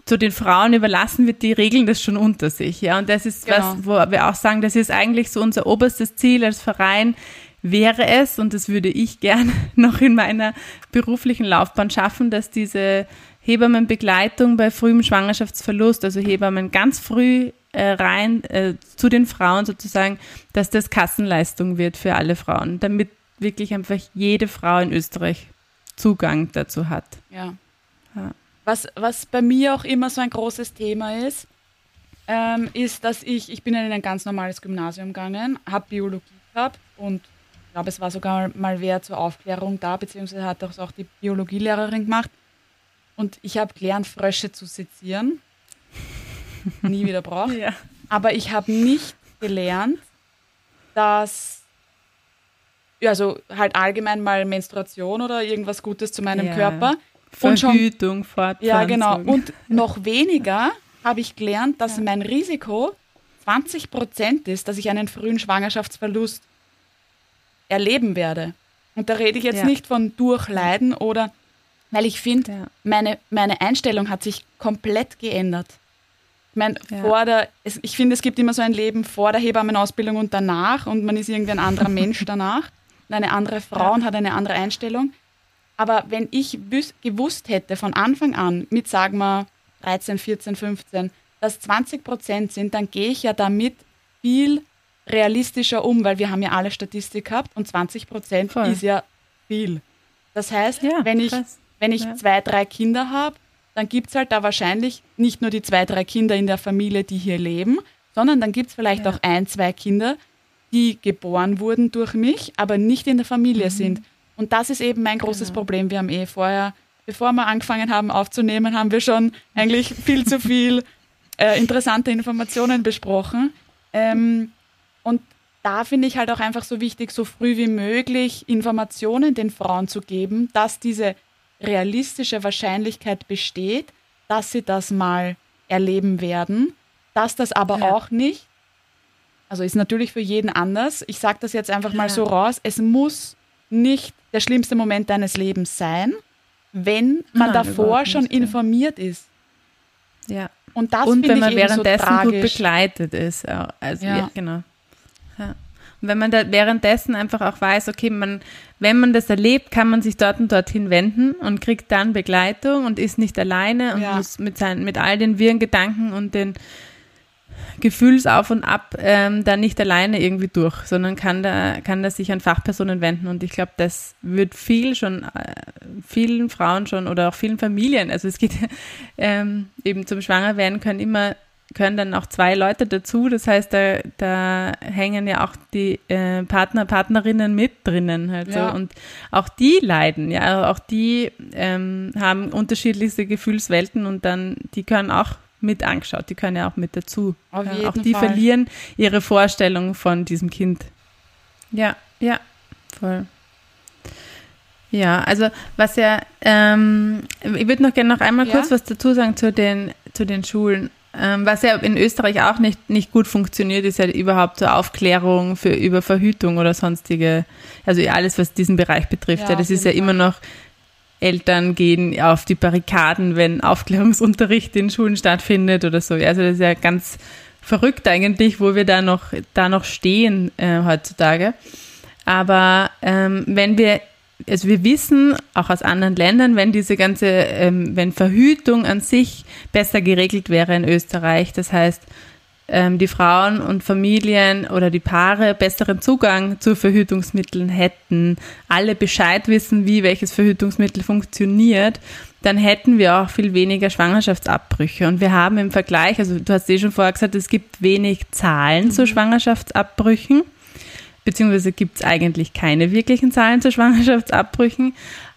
zu den Frauen überlassen wird, die regeln das schon unter sich. Ja, und das ist genau. was, wo wir auch sagen, das ist eigentlich so unser oberstes Ziel als Verein, wäre es, und das würde ich gerne noch in meiner beruflichen Laufbahn schaffen, dass diese Hebammenbegleitung bei frühem Schwangerschaftsverlust, also Hebammen ganz früh äh, rein äh, zu den Frauen sozusagen, dass das Kassenleistung wird für alle Frauen, damit wirklich einfach jede Frau in Österreich Zugang dazu hat.
Ja. Was, was bei mir auch immer so ein großes Thema ist, ähm, ist, dass ich, ich bin in ein ganz normales Gymnasium gegangen, habe Biologie gehabt und ich glaube, es war sogar mal wer zur Aufklärung da, beziehungsweise hat das auch die Biologielehrerin gemacht. Und ich habe gelernt, Frösche zu sezieren. Nie wieder braucht. Ja. Aber ich habe nicht gelernt, dass, ja, also halt allgemein mal Menstruation oder irgendwas Gutes zu meinem ja. Körper
Verhütung, Fortpflanzung.
Ja, genau. Und noch weniger habe ich gelernt, dass ja. mein Risiko 20 Prozent ist, dass ich einen frühen Schwangerschaftsverlust erleben werde. Und da rede ich jetzt ja. nicht von Durchleiden oder, weil ich finde, ja. meine, meine Einstellung hat sich komplett geändert. Ich meine, vor der, ich finde, es gibt immer so ein Leben vor der Hebammenausbildung und danach und man ist irgendwie ein anderer Mensch danach und eine andere Frau und hat eine andere Einstellung. Aber wenn ich gewusst hätte von Anfang an, mit sagen wir 13, 14, 15, dass 20 Prozent sind, dann gehe ich ja damit viel realistischer um, weil wir haben ja alle Statistik gehabt und 20 Prozent ist ja viel. Das heißt, ja, wenn ich, wenn ich ja. zwei, drei Kinder habe, dann gibt es halt da wahrscheinlich nicht nur die zwei, drei Kinder in der Familie, die hier leben, sondern dann gibt es vielleicht ja. auch ein, zwei Kinder, die geboren wurden durch mich, aber nicht in der Familie mhm. sind. Und das ist eben mein großes genau. Problem. Wir haben eh vorher, bevor wir angefangen haben aufzunehmen, haben wir schon eigentlich viel zu viel äh, interessante Informationen besprochen. Ähm, und da finde ich halt auch einfach so wichtig, so früh wie möglich Informationen den Frauen zu geben, dass diese realistische Wahrscheinlichkeit besteht, dass sie das mal erleben werden, dass das aber ja. auch nicht, also ist natürlich für jeden anders, ich sage das jetzt einfach mal ja. so raus, es muss nicht der schlimmste Moment deines Lebens sein, wenn man Nein, davor schon nicht, informiert ist.
Ja. Und das Und wenn man währenddessen so gut begleitet ist. Also, ja. ja genau. Ja. Und wenn man da währenddessen einfach auch weiß, okay, man, wenn man das erlebt, kann man sich dort und dorthin wenden und kriegt dann Begleitung und ist nicht alleine und ja. muss mit, seinen, mit all den wirren Gedanken und den Gefühlsauf und Ab ähm, da nicht alleine irgendwie durch, sondern kann da, kann da sich an Fachpersonen wenden. Und ich glaube, das wird viel schon, äh, vielen Frauen schon oder auch vielen Familien, also es geht ähm, eben zum Schwangerwerden können immer können dann auch zwei Leute dazu. Das heißt, da, da hängen ja auch die äh, Partner, Partnerinnen mit drinnen. Halt ja. Und auch die leiden, ja, auch die ähm, haben unterschiedlichste Gefühlswelten und dann, die können auch mit angeschaut. Die können ja auch mit dazu. Auf ja, jeden auch die Fall. verlieren ihre Vorstellung von diesem Kind. Ja, ja, voll. Ja, also was ja, ähm, ich würde noch gerne noch einmal ja? kurz was dazu sagen zu den, zu den Schulen. Ähm, was ja in Österreich auch nicht, nicht gut funktioniert, ist ja überhaupt zur Aufklärung für, über Verhütung oder sonstige, also alles, was diesen Bereich betrifft. Ja, ja das ist ja Fall. immer noch Eltern gehen auf die Barrikaden, wenn Aufklärungsunterricht in Schulen stattfindet oder so. Also das ist ja ganz verrückt eigentlich, wo wir da noch, da noch stehen äh, heutzutage. Aber ähm, wenn wir, also wir wissen auch aus anderen Ländern, wenn diese ganze, ähm, wenn Verhütung an sich besser geregelt wäre in Österreich, das heißt, die Frauen und Familien oder die Paare besseren Zugang zu Verhütungsmitteln hätten, alle Bescheid wissen, wie welches Verhütungsmittel funktioniert, dann hätten wir auch viel weniger Schwangerschaftsabbrüche. Und wir haben im Vergleich, also du hast eh schon vorher gesagt, es gibt wenig Zahlen mhm. zu Schwangerschaftsabbrüchen, beziehungsweise gibt es eigentlich keine wirklichen Zahlen zu Schwangerschaftsabbrüchen,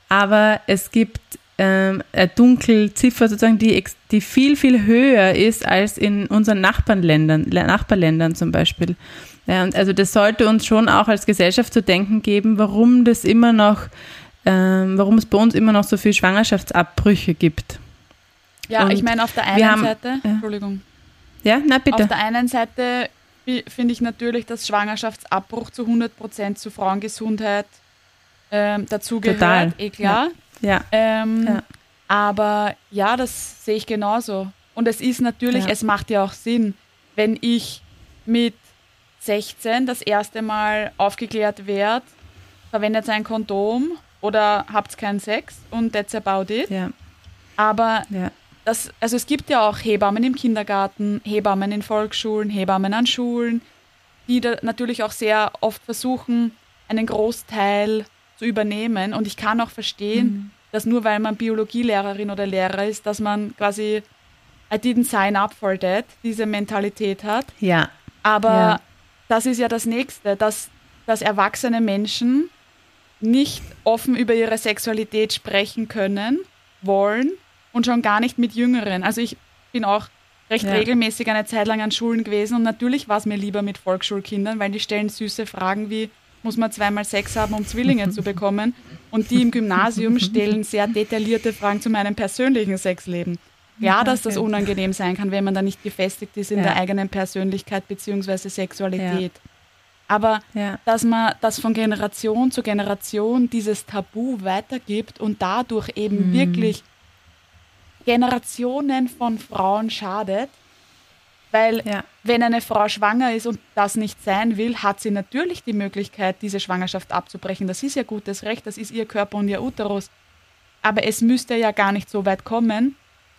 aber es gibt ähm, eine Dunkelziffer sozusagen, die, die viel, viel höher ist als in unseren Nachbarländern, Nachbarländern zum Beispiel. Ja, und also das sollte uns schon auch als Gesellschaft zu denken geben, warum das immer noch, ähm, warum es bei uns immer noch so viele Schwangerschaftsabbrüche gibt.
Ja, und ich meine, auf der einen haben, Seite, ja. Entschuldigung.
Ja, na bitte.
Auf der einen Seite finde ich natürlich, dass Schwangerschaftsabbruch zu 100 Prozent zu Frauengesundheit ähm, dazugehört. Total. Eh klar. Ja. Ja. Ähm, ja. Aber ja, das sehe ich genauso. Und es ist natürlich, ja. es macht ja auch Sinn, wenn ich mit 16 das erste Mal aufgeklärt werde, verwendet ein Kondom oder habt keinen Sex und that's about it. Ja. Aber ja. Das, also es gibt ja auch Hebammen im Kindergarten, Hebammen in Volksschulen, Hebammen an Schulen, die da natürlich auch sehr oft versuchen, einen Großteil zu übernehmen. Und ich kann auch verstehen, mhm. dass nur weil man Biologielehrerin oder Lehrer ist, dass man quasi I didn't sign up for that, diese Mentalität hat.
Ja.
Aber ja. das ist ja das Nächste, dass, dass erwachsene Menschen nicht offen über ihre Sexualität sprechen können, wollen und schon gar nicht mit Jüngeren. Also ich bin auch recht ja. regelmäßig eine Zeit lang an Schulen gewesen und natürlich war es mir lieber mit Volksschulkindern, weil die stellen süße Fragen wie, muss man zweimal Sex haben, um Zwillinge zu bekommen. Und die im Gymnasium stellen sehr detaillierte Fragen zu meinem persönlichen Sexleben. Ja, dass das unangenehm sein kann, wenn man da nicht gefestigt ist in ja. der eigenen Persönlichkeit bzw. Sexualität. Ja. Aber ja. dass man das von Generation zu Generation dieses Tabu weitergibt und dadurch eben mhm. wirklich Generationen von Frauen schadet, weil ja. wenn eine Frau schwanger ist und das nicht sein will, hat sie natürlich die Möglichkeit, diese Schwangerschaft abzubrechen. Das ist ihr gutes Recht, das ist ihr Körper und ihr Uterus. Aber es müsste ja gar nicht so weit kommen,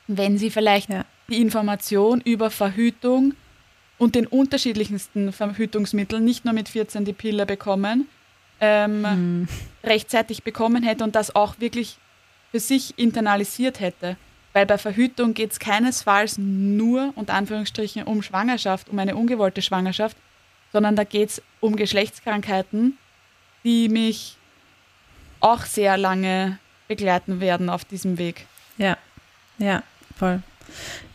wenn sie vielleicht ja. die Information über Verhütung und den unterschiedlichsten Verhütungsmitteln, nicht nur mit 14 die Pille bekommen, ähm, mhm. rechtzeitig bekommen hätte und das auch wirklich für sich internalisiert hätte. Weil bei Verhütung geht es keinesfalls nur, unter Anführungsstrichen, um Schwangerschaft, um eine ungewollte Schwangerschaft, sondern da geht es um Geschlechtskrankheiten, die mich auch sehr lange begleiten werden auf diesem Weg.
Ja, ja, voll.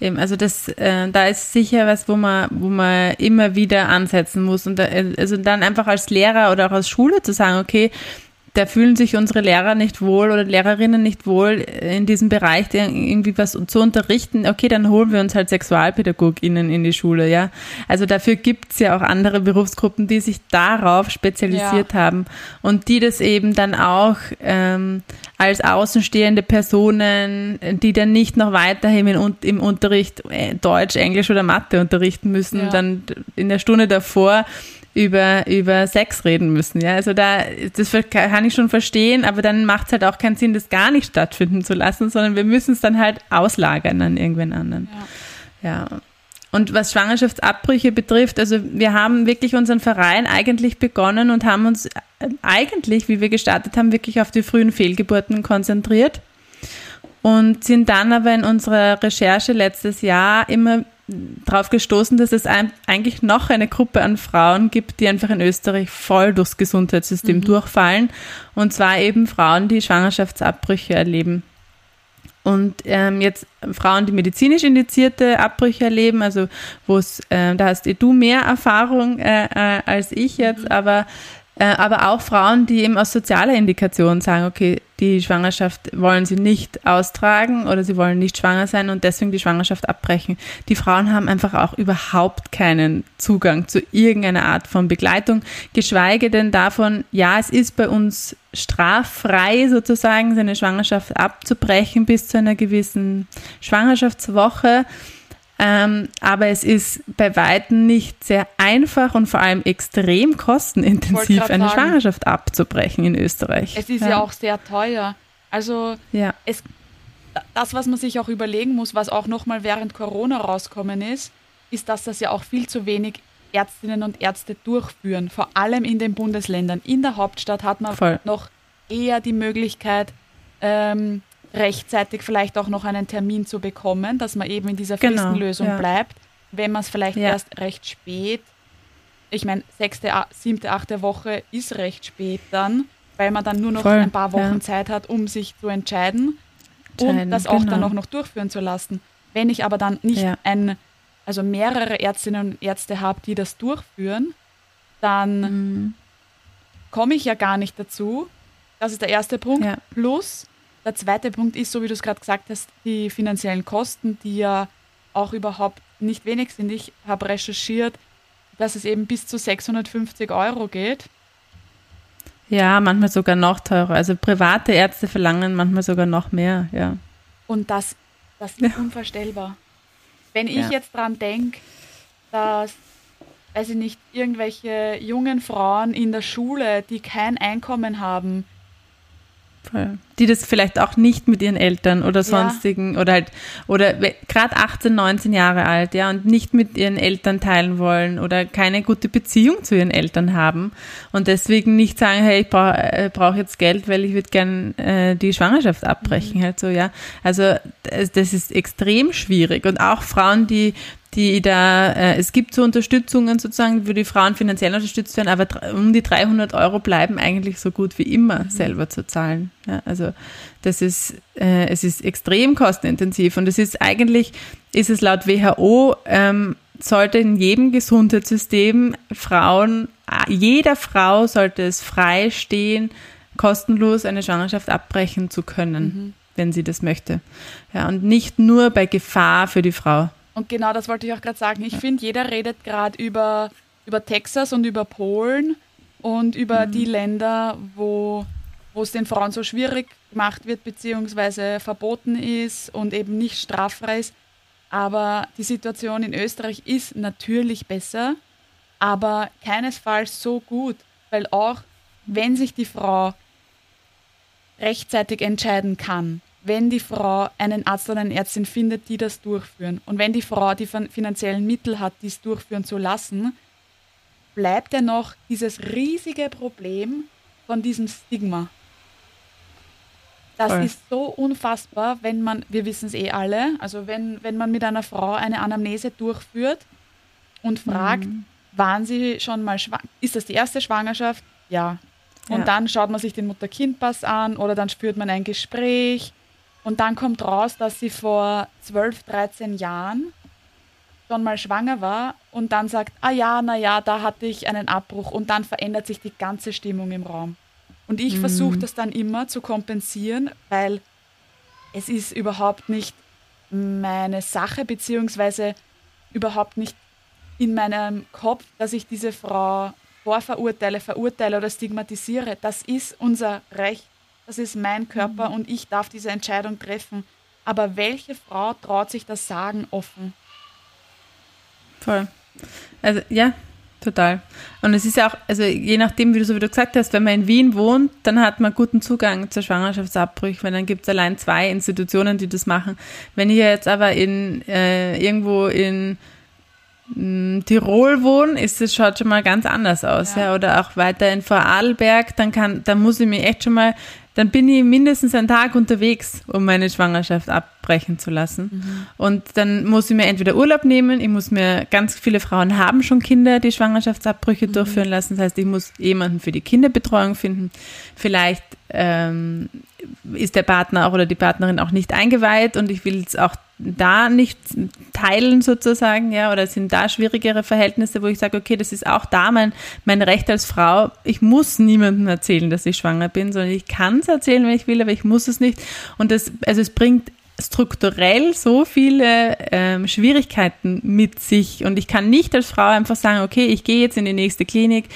Eben, also das, äh, da ist sicher was, wo man, wo man immer wieder ansetzen muss und da, also dann einfach als Lehrer oder auch als Schule zu sagen, okay, da fühlen sich unsere Lehrer nicht wohl oder Lehrerinnen nicht wohl in diesem Bereich irgendwie was zu unterrichten. Okay, dann holen wir uns halt SexualpädagogInnen in die Schule, ja. Also dafür gibt's ja auch andere Berufsgruppen, die sich darauf spezialisiert ja. haben und die das eben dann auch ähm, als außenstehende Personen, die dann nicht noch weiterhin im, im Unterricht äh, Deutsch, Englisch oder Mathe unterrichten müssen, ja. dann in der Stunde davor über, über Sex reden müssen. Ja, also da, das kann ich schon verstehen, aber dann macht es halt auch keinen Sinn, das gar nicht stattfinden zu lassen, sondern wir müssen es dann halt auslagern an irgendwen anderen. Ja. ja. Und was Schwangerschaftsabbrüche betrifft, also wir haben wirklich unseren Verein eigentlich begonnen und haben uns eigentlich, wie wir gestartet haben, wirklich auf die frühen Fehlgeburten konzentriert und sind dann aber in unserer Recherche letztes Jahr immer darauf gestoßen, dass es eigentlich noch eine Gruppe an Frauen gibt, die einfach in Österreich voll durchs Gesundheitssystem mhm. durchfallen. Und zwar eben Frauen, die Schwangerschaftsabbrüche erleben. Und ähm, jetzt Frauen, die medizinisch indizierte Abbrüche erleben, also wo es, äh, da hast du mehr Erfahrung äh, äh, als ich jetzt, mhm. aber aber auch Frauen, die eben aus sozialer Indikation sagen, okay, die Schwangerschaft wollen sie nicht austragen oder sie wollen nicht schwanger sein und deswegen die Schwangerschaft abbrechen. Die Frauen haben einfach auch überhaupt keinen Zugang zu irgendeiner Art von Begleitung, geschweige denn davon, ja, es ist bei uns straffrei sozusagen, seine Schwangerschaft abzubrechen bis zu einer gewissen Schwangerschaftswoche. Ähm, aber es ist bei Weitem nicht sehr einfach und vor allem extrem kostenintensiv, eine sagen, Schwangerschaft abzubrechen in Österreich.
Es ist ja, ja auch sehr teuer. Also ja. es, das, was man sich auch überlegen muss, was auch nochmal während Corona rauskommen ist, ist, dass das ja auch viel zu wenig Ärztinnen und Ärzte durchführen, vor allem in den Bundesländern. In der Hauptstadt hat man Voll. noch eher die Möglichkeit, ähm, rechtzeitig vielleicht auch noch einen Termin zu bekommen, dass man eben in dieser genau, Fristenlösung ja. bleibt. Wenn man es vielleicht ja. erst recht spät, ich meine, sechste, siebte, achte Woche ist recht spät dann, weil man dann nur noch Voll, ein paar Wochen ja. Zeit hat, um sich zu entscheiden und das auch genau. dann auch noch durchführen zu lassen. Wenn ich aber dann nicht ein, also mehrere Ärztinnen und Ärzte habe, die das durchführen, dann mhm. komme ich ja gar nicht dazu. Das ist der erste Punkt. Plus, der zweite Punkt ist, so wie du es gerade gesagt hast, die finanziellen Kosten, die ja auch überhaupt nicht wenig sind. Ich habe recherchiert, dass es eben bis zu 650 Euro geht.
Ja, manchmal sogar noch teurer. Also private Ärzte verlangen manchmal sogar noch mehr, ja.
Und das, das ist ja. unvorstellbar. Wenn ich ja. jetzt dran denke, dass, weiß ich nicht, irgendwelche jungen Frauen in der Schule, die kein Einkommen haben,
die das vielleicht auch nicht mit ihren Eltern oder sonstigen ja. oder halt oder gerade 18, 19 Jahre alt, ja, und nicht mit ihren Eltern teilen wollen oder keine gute Beziehung zu ihren Eltern haben und deswegen nicht sagen, hey, ich brauche äh, brauch jetzt Geld, weil ich würde gern äh, die Schwangerschaft abbrechen, mhm. halt so, ja. Also das, das ist extrem schwierig und auch Frauen, die die da, äh, es gibt so Unterstützungen sozusagen, wo die Frauen finanziell unterstützt werden, aber um die 300 Euro bleiben eigentlich so gut wie immer mhm. selber zu zahlen. Ja, also das ist, äh, es ist extrem kostenintensiv und es ist eigentlich, ist es laut WHO, ähm, sollte in jedem Gesundheitssystem Frauen, jeder Frau sollte es frei stehen, kostenlos eine Schwangerschaft abbrechen zu können, mhm. wenn sie das möchte. Ja, und nicht nur bei Gefahr für die Frau.
Und genau das wollte ich auch gerade sagen. Ich finde, jeder redet gerade über, über Texas und über Polen und über mhm. die Länder, wo wo es den Frauen so schwierig gemacht wird, beziehungsweise verboten ist und eben nicht straffrei ist. Aber die Situation in Österreich ist natürlich besser, aber keinesfalls so gut, weil auch wenn sich die Frau rechtzeitig entscheiden kann, wenn die Frau einen Arzt oder eine Ärztin findet, die das durchführen. Und wenn die Frau die finanziellen Mittel hat, dies durchführen zu lassen, bleibt ja noch dieses riesige Problem von diesem Stigma. Das Voll. ist so unfassbar, wenn man, wir wissen es eh alle, also wenn, wenn man mit einer Frau eine Anamnese durchführt und fragt, mhm. waren sie schon mal schwanger, ist das die erste Schwangerschaft? Ja. Und ja. dann schaut man sich den Mutter-Kind-Pass an oder dann spürt man ein Gespräch und dann kommt raus, dass sie vor 12, 13 Jahren schon mal schwanger war und dann sagt, ah ja, na ja, da hatte ich einen Abbruch und dann verändert sich die ganze Stimmung im Raum. Und ich mhm. versuche das dann immer zu kompensieren, weil es ist überhaupt nicht meine Sache, beziehungsweise überhaupt nicht in meinem Kopf, dass ich diese Frau vorverurteile, verurteile oder stigmatisiere. Das ist unser Recht das ist mein Körper mhm. und ich darf diese Entscheidung treffen. Aber welche Frau traut sich das sagen offen?
Voll. Also ja, total. Und es ist ja auch, also je nachdem, wie du so wie du gesagt hast, wenn man in Wien wohnt, dann hat man guten Zugang zur Schwangerschaftsabbruch, weil dann gibt es allein zwei Institutionen, die das machen. Wenn ich jetzt aber in äh, irgendwo in mm, Tirol wohne, ist es schaut schon mal ganz anders aus, ja. ja. Oder auch weiter in Vorarlberg, dann kann, dann muss ich mir echt schon mal dann bin ich mindestens einen Tag unterwegs, um meine Schwangerschaft abbrechen zu lassen. Mhm. Und dann muss ich mir entweder Urlaub nehmen, ich muss mir, ganz viele Frauen haben schon Kinder, die Schwangerschaftsabbrüche mhm. durchführen lassen. Das heißt, ich muss jemanden für die Kinderbetreuung finden. Vielleicht ähm, ist der Partner auch oder die Partnerin auch nicht eingeweiht und ich will es auch da nicht teilen sozusagen, ja, oder sind da schwierigere Verhältnisse, wo ich sage, okay, das ist auch da mein, mein Recht als Frau. Ich muss niemandem erzählen, dass ich schwanger bin, sondern ich kann es erzählen, wenn ich will, aber ich muss es nicht. Und das, also es bringt strukturell so viele ähm, Schwierigkeiten mit sich und ich kann nicht als Frau einfach sagen, okay, ich gehe jetzt in die nächste Klinik,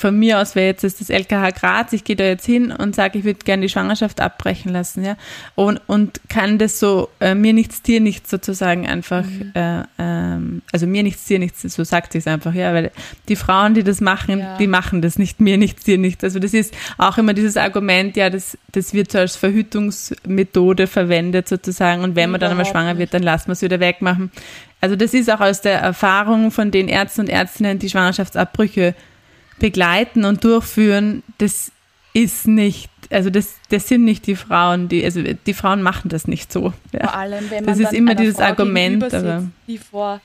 von mir aus wäre jetzt das LKH Graz, ich gehe da jetzt hin und sage, ich würde gerne die Schwangerschaft abbrechen lassen, ja. Und, und kann das so, äh, mir nichts, dir nichts sozusagen einfach, mhm. äh, ähm, also mir nichts, dir nichts, so sagt sie es einfach, ja, weil die Frauen, die das machen, ja. die machen das nicht, mir nichts, dir nichts. Also das ist auch immer dieses Argument, ja, das, das wird so als Verhütungsmethode verwendet sozusagen und wenn man dann einmal schwanger wird, dann lassen wir es wieder wegmachen. Also das ist auch aus der Erfahrung von den Ärzten und Ärztinnen, die Schwangerschaftsabbrüche begleiten und durchführen, das ist nicht, also das, das sind nicht die Frauen, die, also die Frauen machen das nicht so.
Ja. Vor allem, wenn
man das ist immer dieses Frau Argument,
sitzt, aber, die vor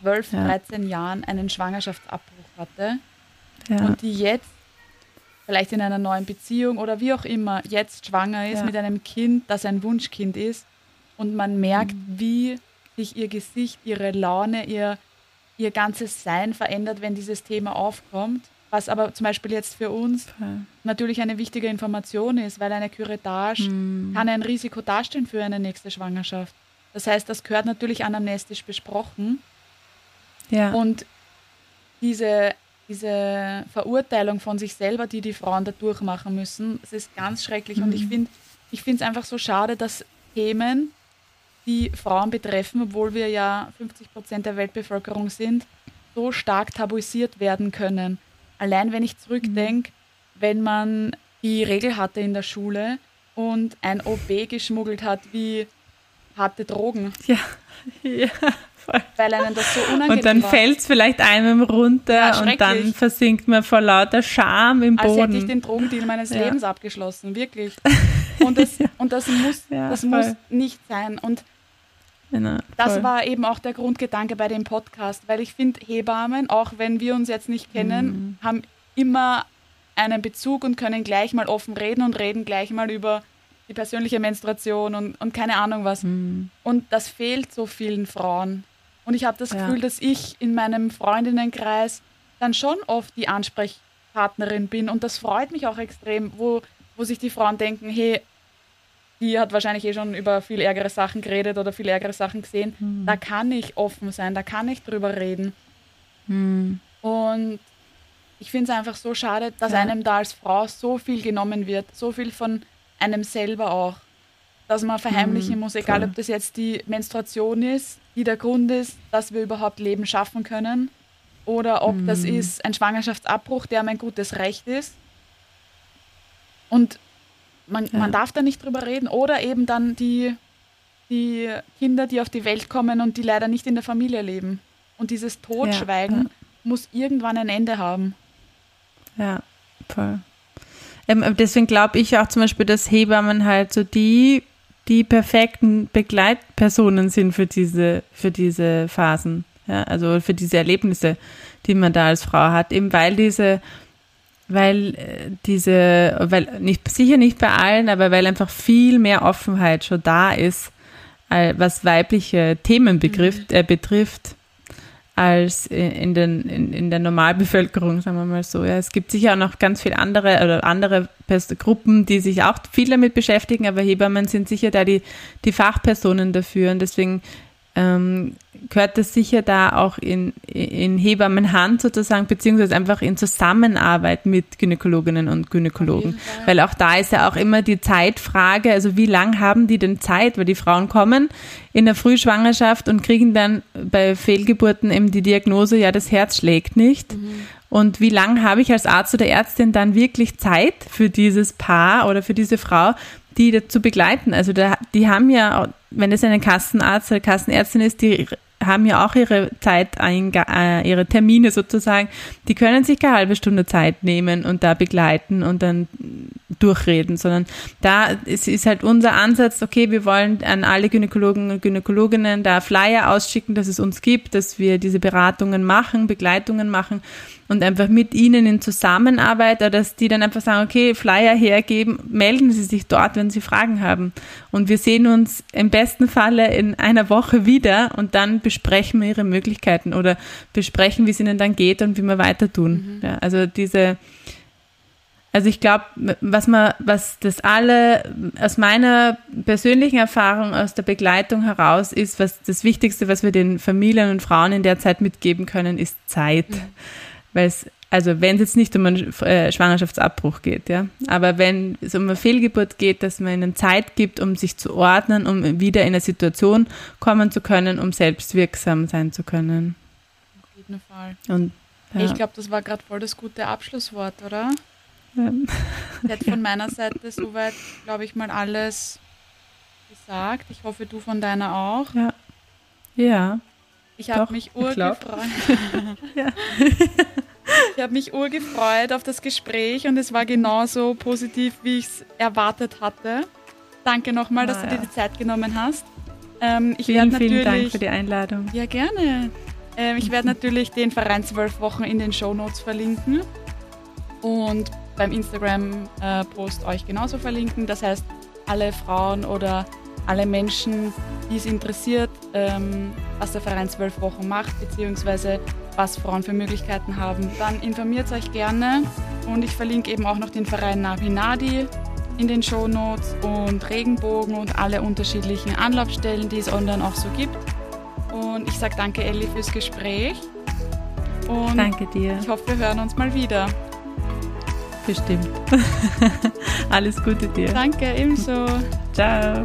12, ja. 13 Jahren einen Schwangerschaftsabbruch hatte ja. und die jetzt vielleicht in einer neuen Beziehung oder wie auch immer jetzt schwanger ist mit einem Kind, das ein Wunschkind ist und man merkt, mhm. wie sich ihr Gesicht, ihre Laune, ihr, ihr ganzes Sein verändert, wenn dieses Thema aufkommt was aber zum Beispiel jetzt für uns okay. natürlich eine wichtige Information ist, weil eine Curettage mm. kann ein Risiko darstellen für eine nächste Schwangerschaft. Das heißt, das gehört natürlich anamnestisch besprochen. Ja. Und diese, diese Verurteilung von sich selber, die die Frauen da durchmachen müssen, das ist ganz schrecklich. Mm. Und ich mhm. finde ich es einfach so schade, dass Themen, die Frauen betreffen, obwohl wir ja 50 Prozent der Weltbevölkerung sind, so stark tabuisiert werden können. Allein wenn ich zurückdenke, mhm. wenn man die Regel hatte in der Schule und ein OB geschmuggelt hat wie harte Drogen.
Ja, ja.
Voll. Weil einem das so unangenehm
Und dann fällt es vielleicht einem runter ja, und dann versinkt man vor lauter Scham im Boden. Als hätte
ich den Drogendeal meines ja. Lebens abgeschlossen, wirklich. Und das, und das muss, das muss nicht sein. Und Genau, das war eben auch der Grundgedanke bei dem Podcast, weil ich finde, Hebammen, auch wenn wir uns jetzt nicht kennen, mhm. haben immer einen Bezug und können gleich mal offen reden und reden gleich mal über die persönliche Menstruation und, und keine Ahnung was. Mhm. Und das fehlt so vielen Frauen. Und ich habe das ja. Gefühl, dass ich in meinem Freundinnenkreis dann schon oft die Ansprechpartnerin bin. Und das freut mich auch extrem, wo, wo sich die Frauen denken, hey, die hat wahrscheinlich eh schon über viel ärgere Sachen geredet oder viel ärgere Sachen gesehen. Mhm. Da kann ich offen sein, da kann ich drüber reden. Mhm. Und ich finde es einfach so schade, dass ja. einem da als Frau so viel genommen wird, so viel von einem selber auch, dass man verheimlichen mhm, muss, egal ob das jetzt die Menstruation ist, die der Grund ist, dass wir überhaupt Leben schaffen können, oder ob das ist ein Schwangerschaftsabbruch, der mein gutes Recht ist. Und man, ja. man darf da nicht drüber reden. Oder eben dann die, die Kinder, die auf die Welt kommen und die leider nicht in der Familie leben. Und dieses Totschweigen ja, muss irgendwann ein Ende haben.
Ja, voll. Ähm, deswegen glaube ich auch zum Beispiel, dass Hebammen halt so die, die perfekten Begleitpersonen sind für diese, für diese Phasen. Ja, also für diese Erlebnisse, die man da als Frau hat, eben weil diese weil äh, diese, weil nicht sicher nicht bei allen, aber weil einfach viel mehr Offenheit schon da ist, was weibliche Themen betrifft, mhm. äh, betrifft als in, den, in, in der Normalbevölkerung, sagen wir mal so. Ja, es gibt sicher auch noch ganz viele andere oder andere Gruppen, die sich auch viel damit beschäftigen, aber Hebammen sind sicher da die, die Fachpersonen dafür und deswegen ähm, gehört das sicher da auch in, in Hebammenhand sozusagen, beziehungsweise einfach in Zusammenarbeit mit Gynäkologinnen und Gynäkologen. Weil auch da ist ja auch immer die Zeitfrage, also wie lang haben die denn Zeit? Weil die Frauen kommen in der Frühschwangerschaft und kriegen dann bei Fehlgeburten eben die Diagnose, ja, das Herz schlägt nicht. Mhm. Und wie lange habe ich als Arzt oder Ärztin dann wirklich Zeit für dieses Paar oder für diese Frau, die dazu begleiten? Also da, die haben ja wenn es ein Kassenarzt oder Kassenärztin ist, die haben ja auch ihre Zeit, äh, ihre Termine sozusagen, die können sich keine halbe Stunde Zeit nehmen und da begleiten und dann durchreden, sondern da ist, ist halt unser Ansatz, okay, wir wollen an alle Gynäkologen und Gynäkologinnen da Flyer ausschicken, dass es uns gibt, dass wir diese Beratungen machen, Begleitungen machen und einfach mit ihnen in Zusammenarbeit, dass die dann einfach sagen, okay, Flyer hergeben, melden Sie sich dort, wenn Sie Fragen haben. Und wir sehen uns im besten Falle in einer Woche wieder und dann besprechen wir Ihre Möglichkeiten oder besprechen, wie es Ihnen dann geht und wie wir weiter tun. Mhm. Ja, also diese, also ich glaube, was man, was das alle aus meiner persönlichen Erfahrung aus der Begleitung heraus ist, was das Wichtigste, was wir den Familien und Frauen in der Zeit mitgeben können, ist Zeit. Mhm weil es also wenn es jetzt nicht um einen äh, Schwangerschaftsabbruch geht, ja, aber wenn es um eine Fehlgeburt geht, dass man ihnen Zeit gibt, um sich zu ordnen, um wieder in eine Situation kommen zu können, um selbstwirksam sein zu können.
Auf jeden Fall.
Und,
ja. Ich glaube, das war gerade voll das gute Abschlusswort, oder? Ja. Ich hätte von meiner Seite soweit, glaube ich, mal alles gesagt. Ich hoffe, du von deiner auch.
Ja. Ja.
Ich habe mich urgefreut. ja. Ich habe mich urgefreut auf das Gespräch und es war genauso positiv, wie ich es erwartet hatte. Danke nochmal, dass du dir die Zeit genommen hast.
Ähm, ich vielen, vielen Dank für die Einladung.
Ja, gerne. Ähm, ich werde natürlich den Verein zwölf Wochen in den Show Notes verlinken und beim Instagram-Post äh, euch genauso verlinken. Das heißt, alle Frauen oder alle Menschen, die es interessiert, ähm, was der Verein zwölf Wochen macht, beziehungsweise was Frauen für Möglichkeiten haben, dann informiert euch gerne. Und ich verlinke eben auch noch den Verein Navi Nadi in den Shownotes und Regenbogen und alle unterschiedlichen Anlaufstellen, die es online auch so gibt. Und ich sage danke Elli fürs Gespräch.
Und danke dir.
Ich hoffe, wir hören uns mal wieder.
Bestimmt. Alles Gute dir.
Danke, ebenso.
Ciao.